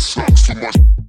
sucks so much.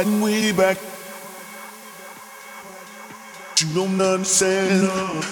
Fighting way back. You don't understand.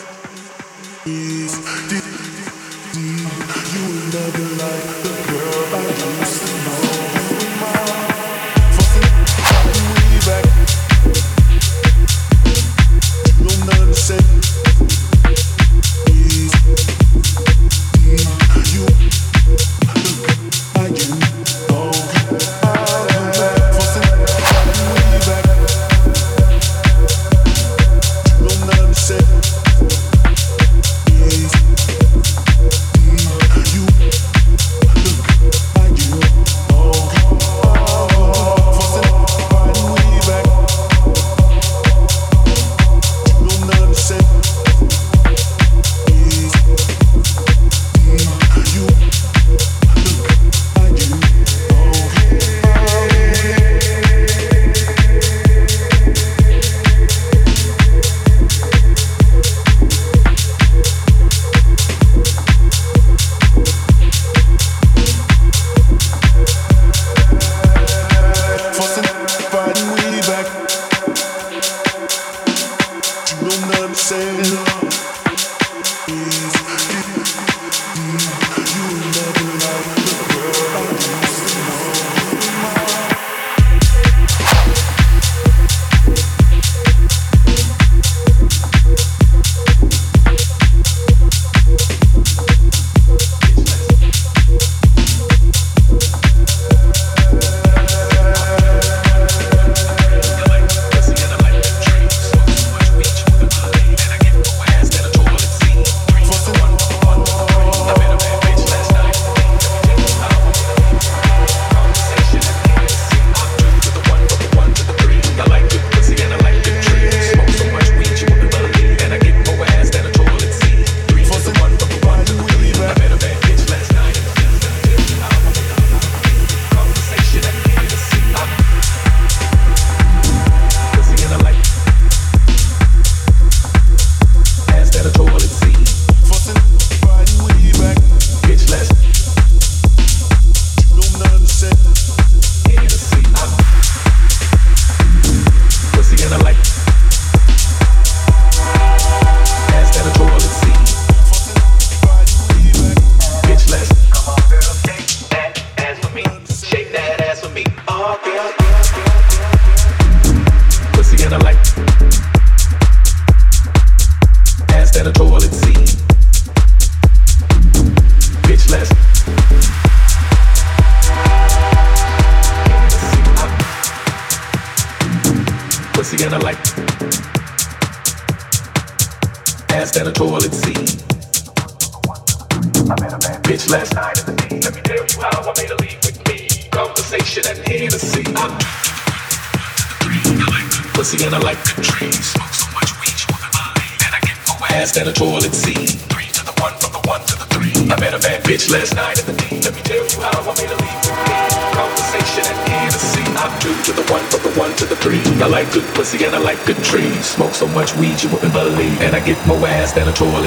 Get more ass than a toilet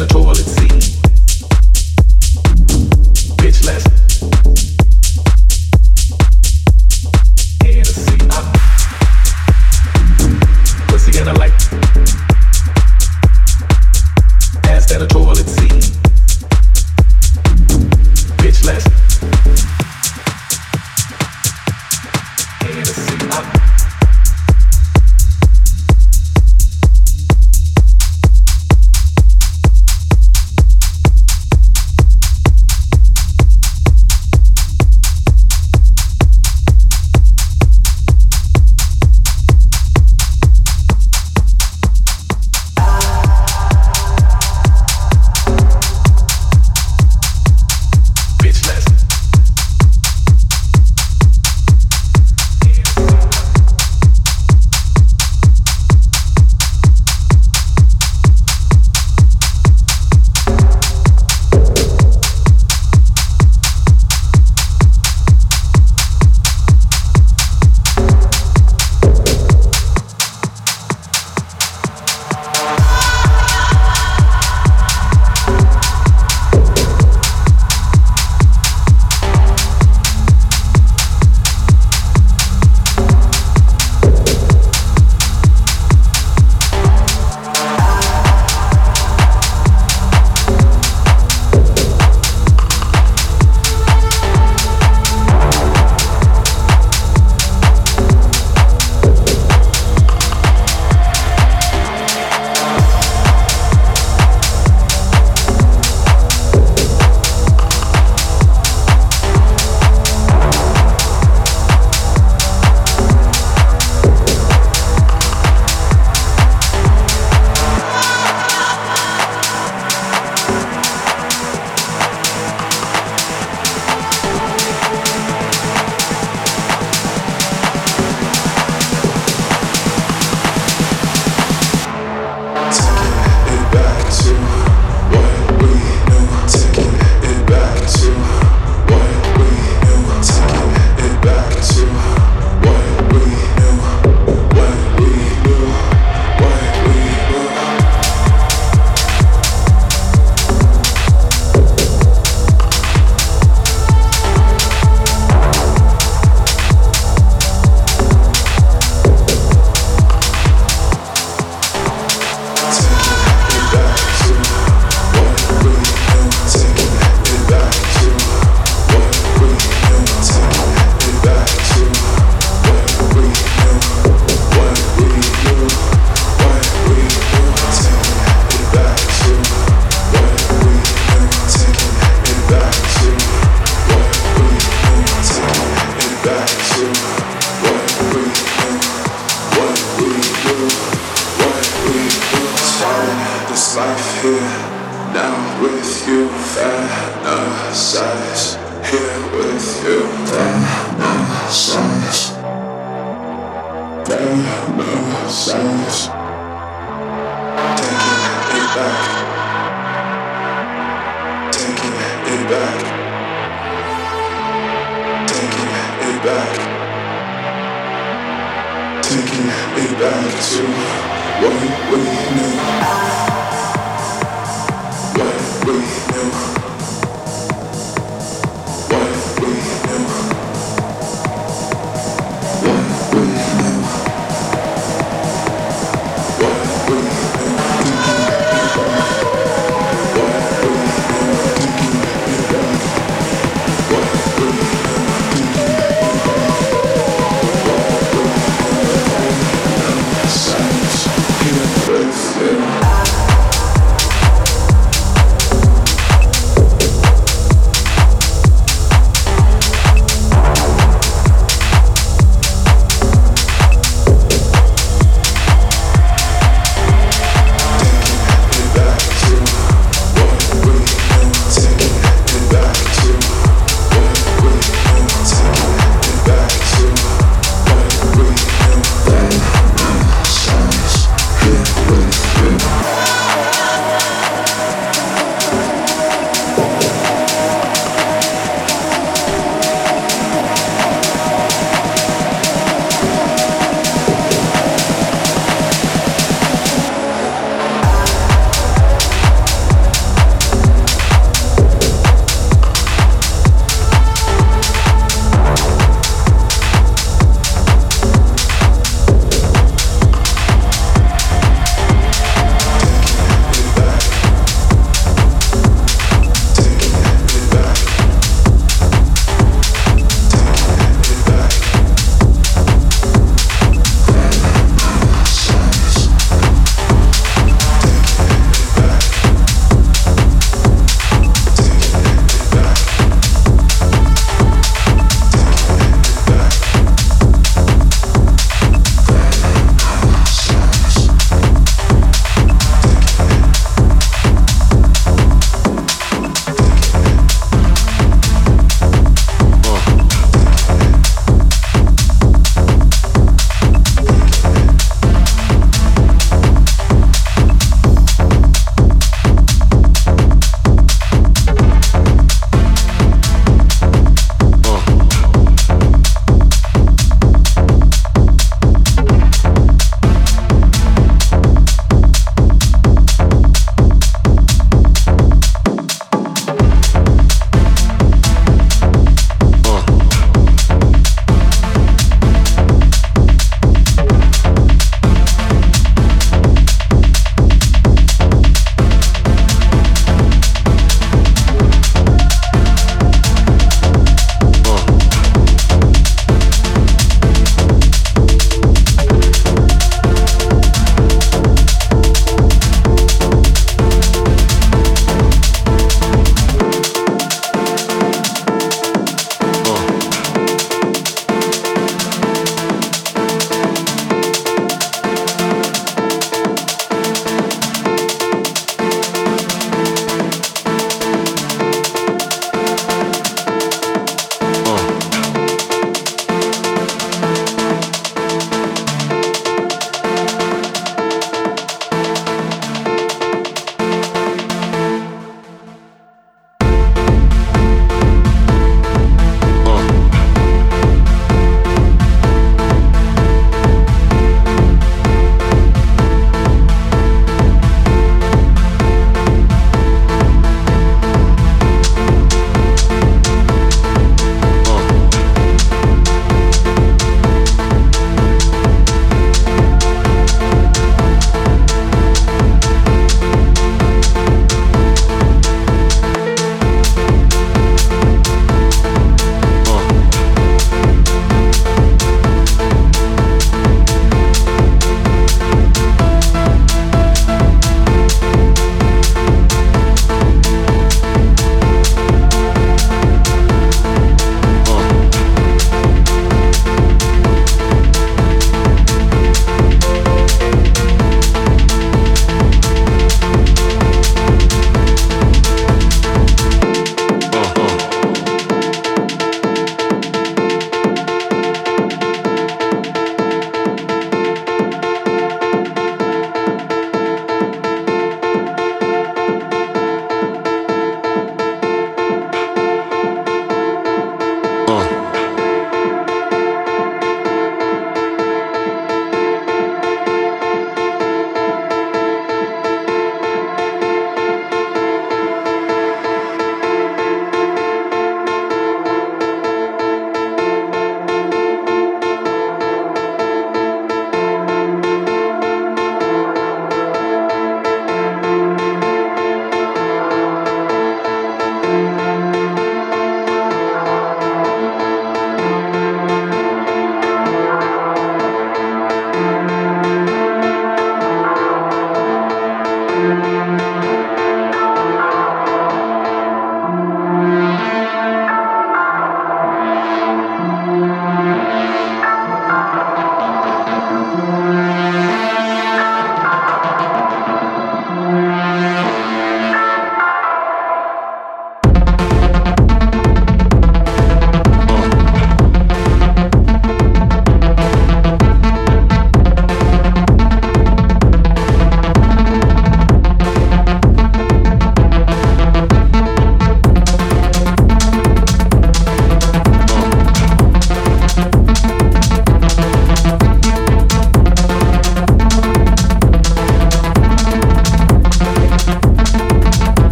that a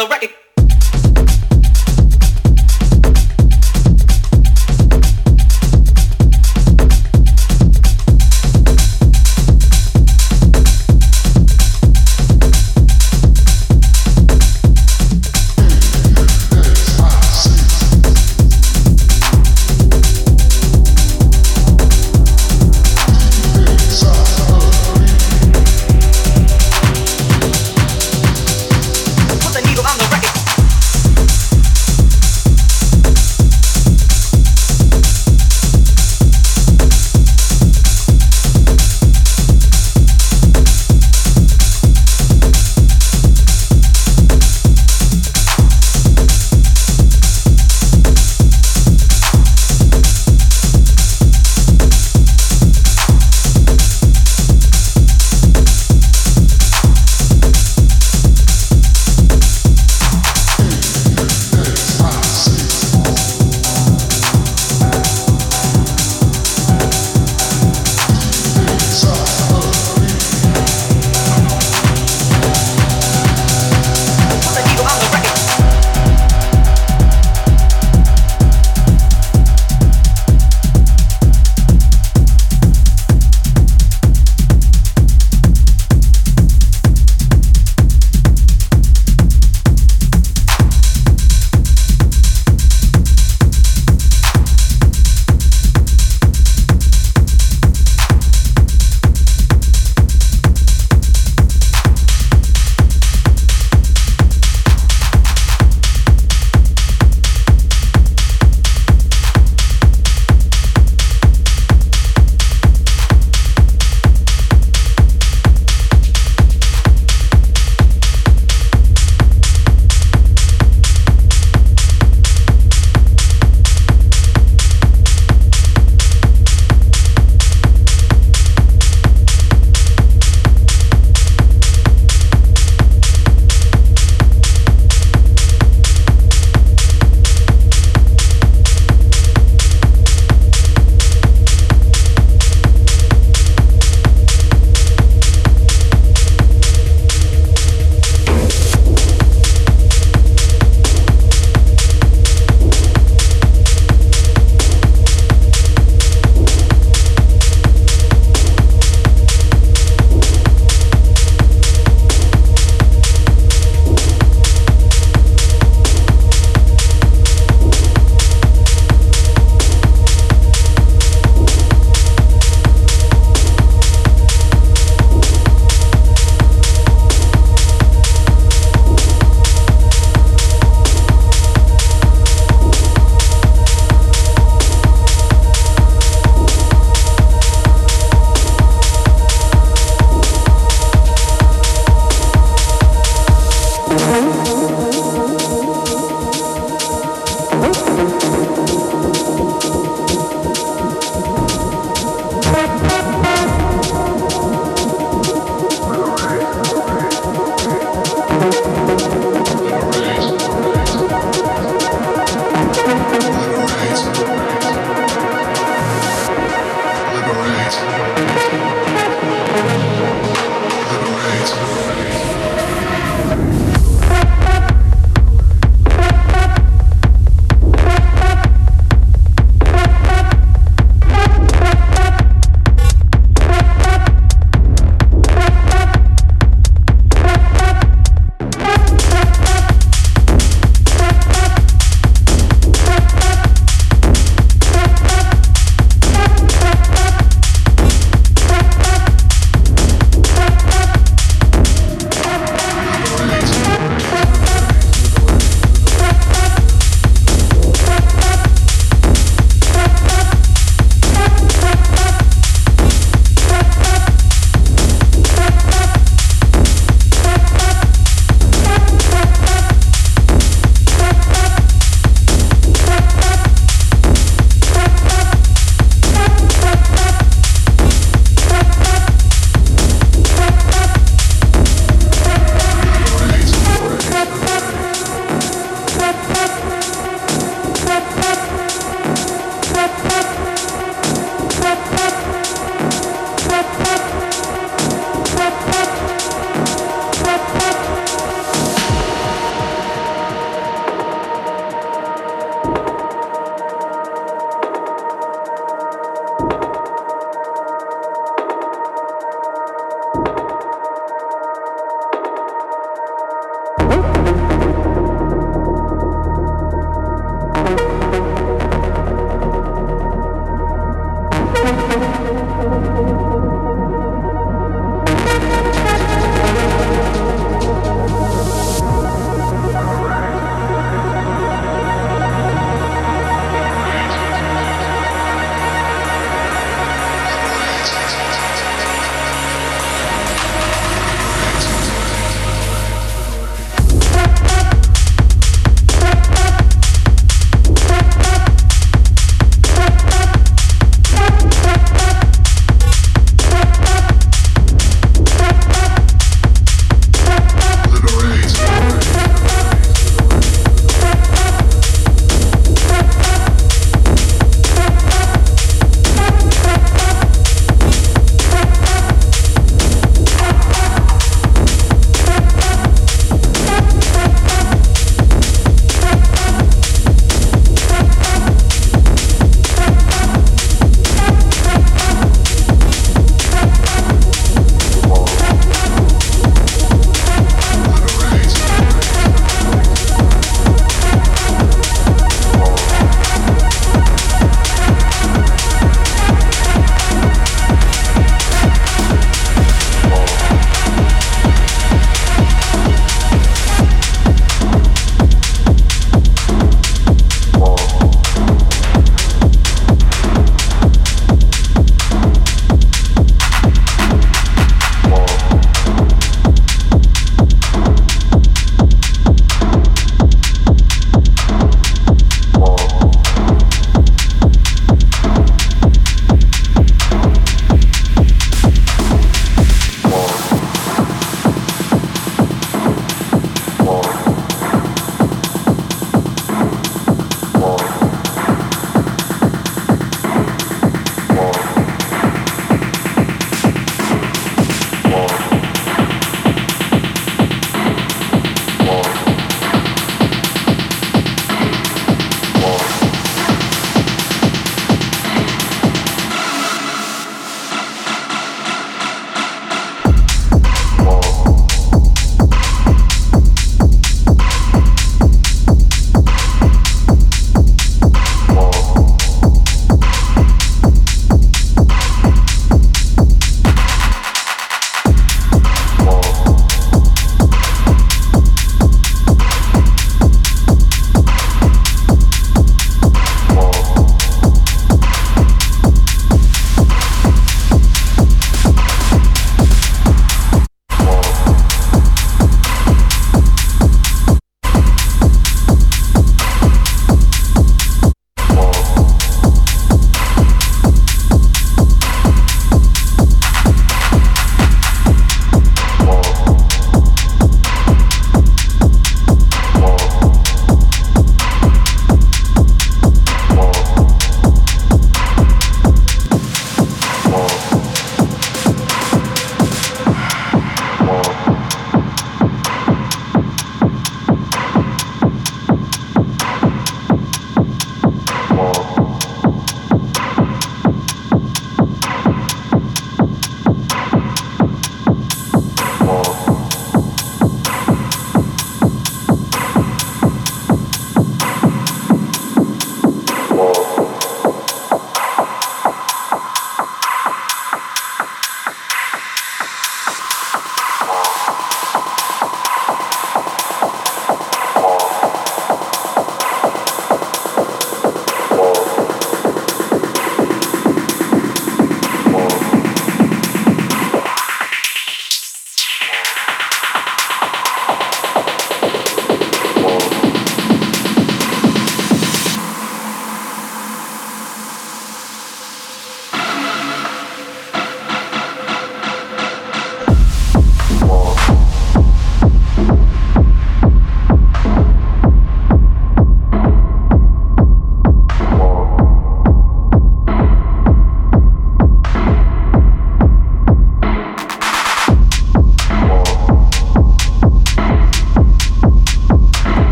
the record.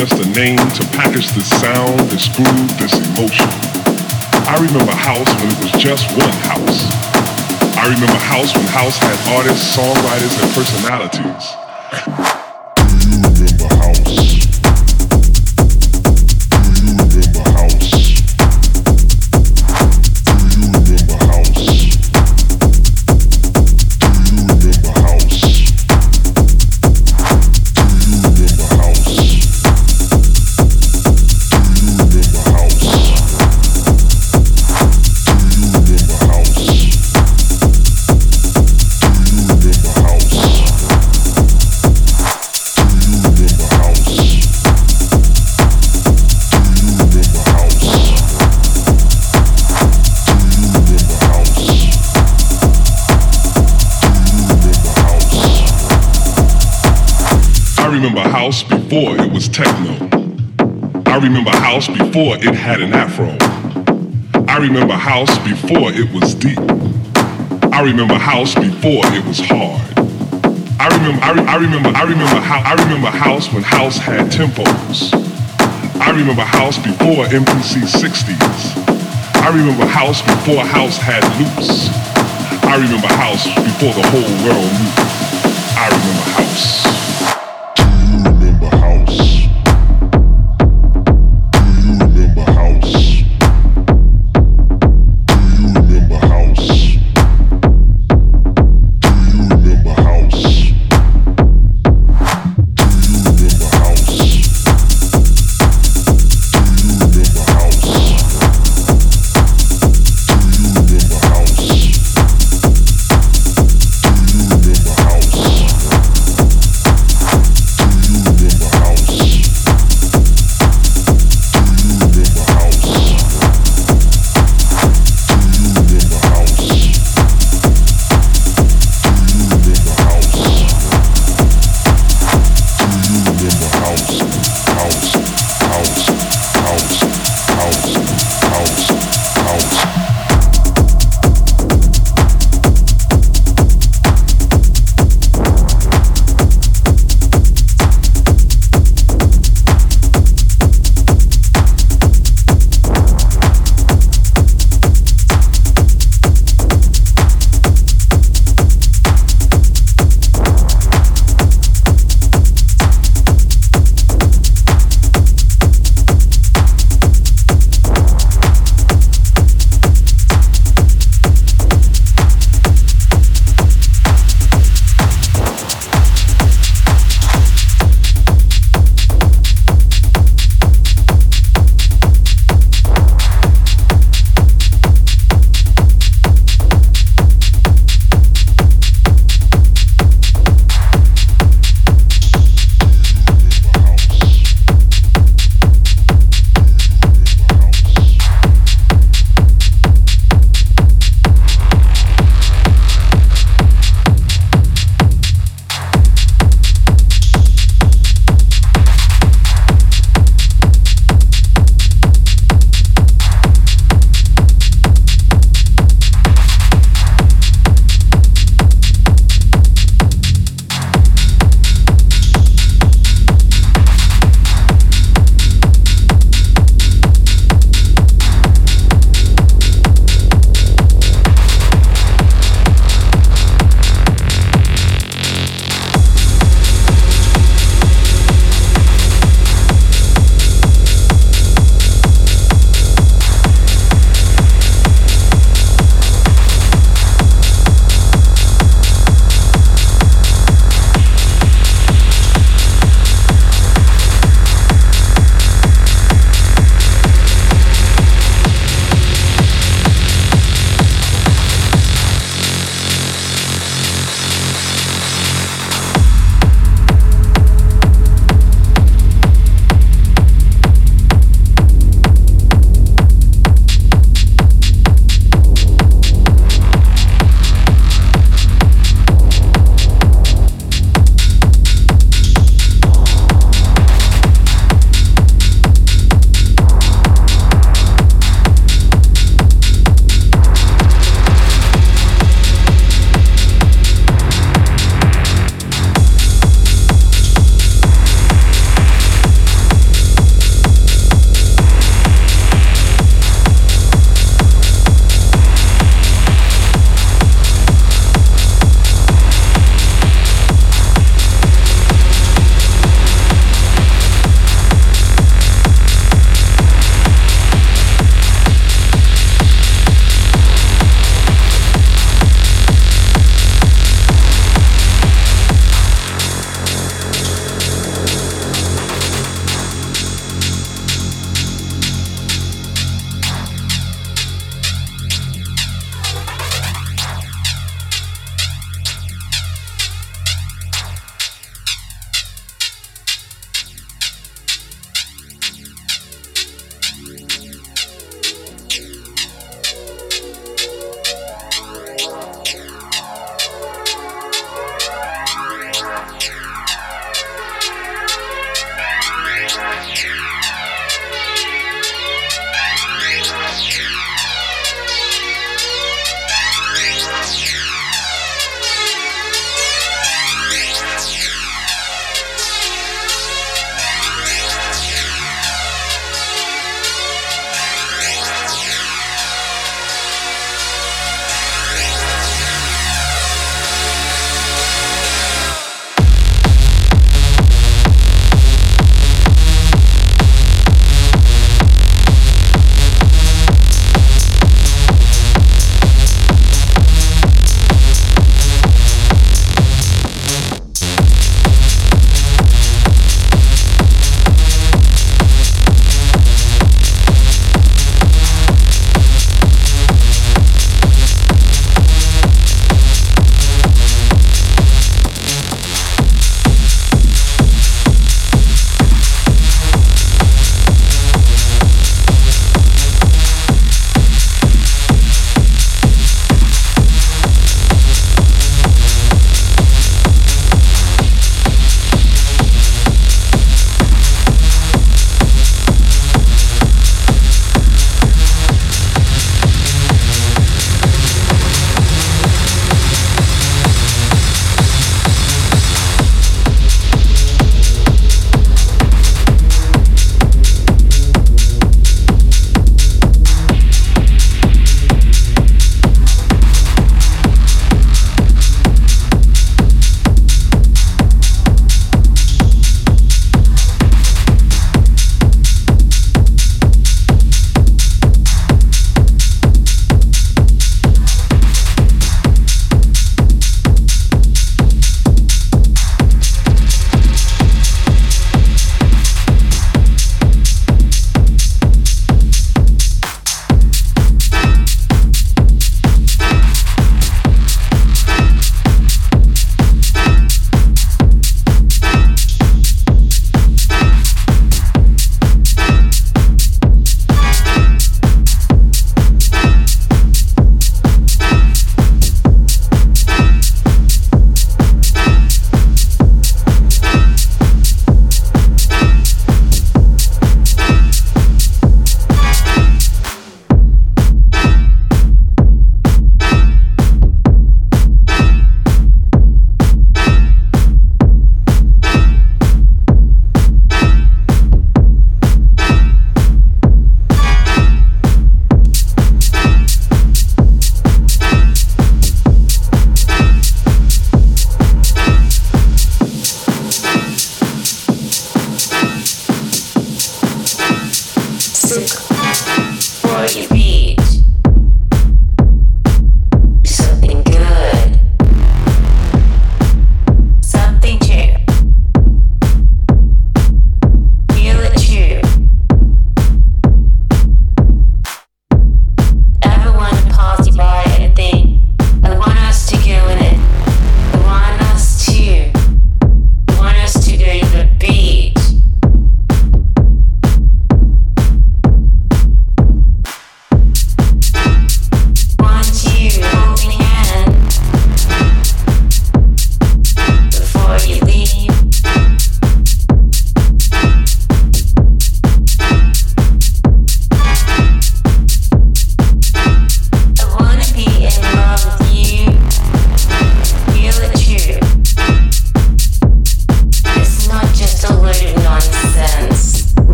Just a name to package this sound, this groove, this emotion. I remember house when it was just one house. I remember house when house had artists, songwriters, and personalities. Before it had an afro. I remember house before it was deep. I remember house before it was hard. I remember, I, re- I remember, I remember how, I remember house when house had tempos. I remember house before MPC 60s. I remember house before house had loops. I remember house before the whole world knew. I remember house.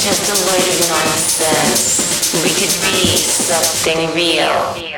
Just a load of nonsense. We could be something real.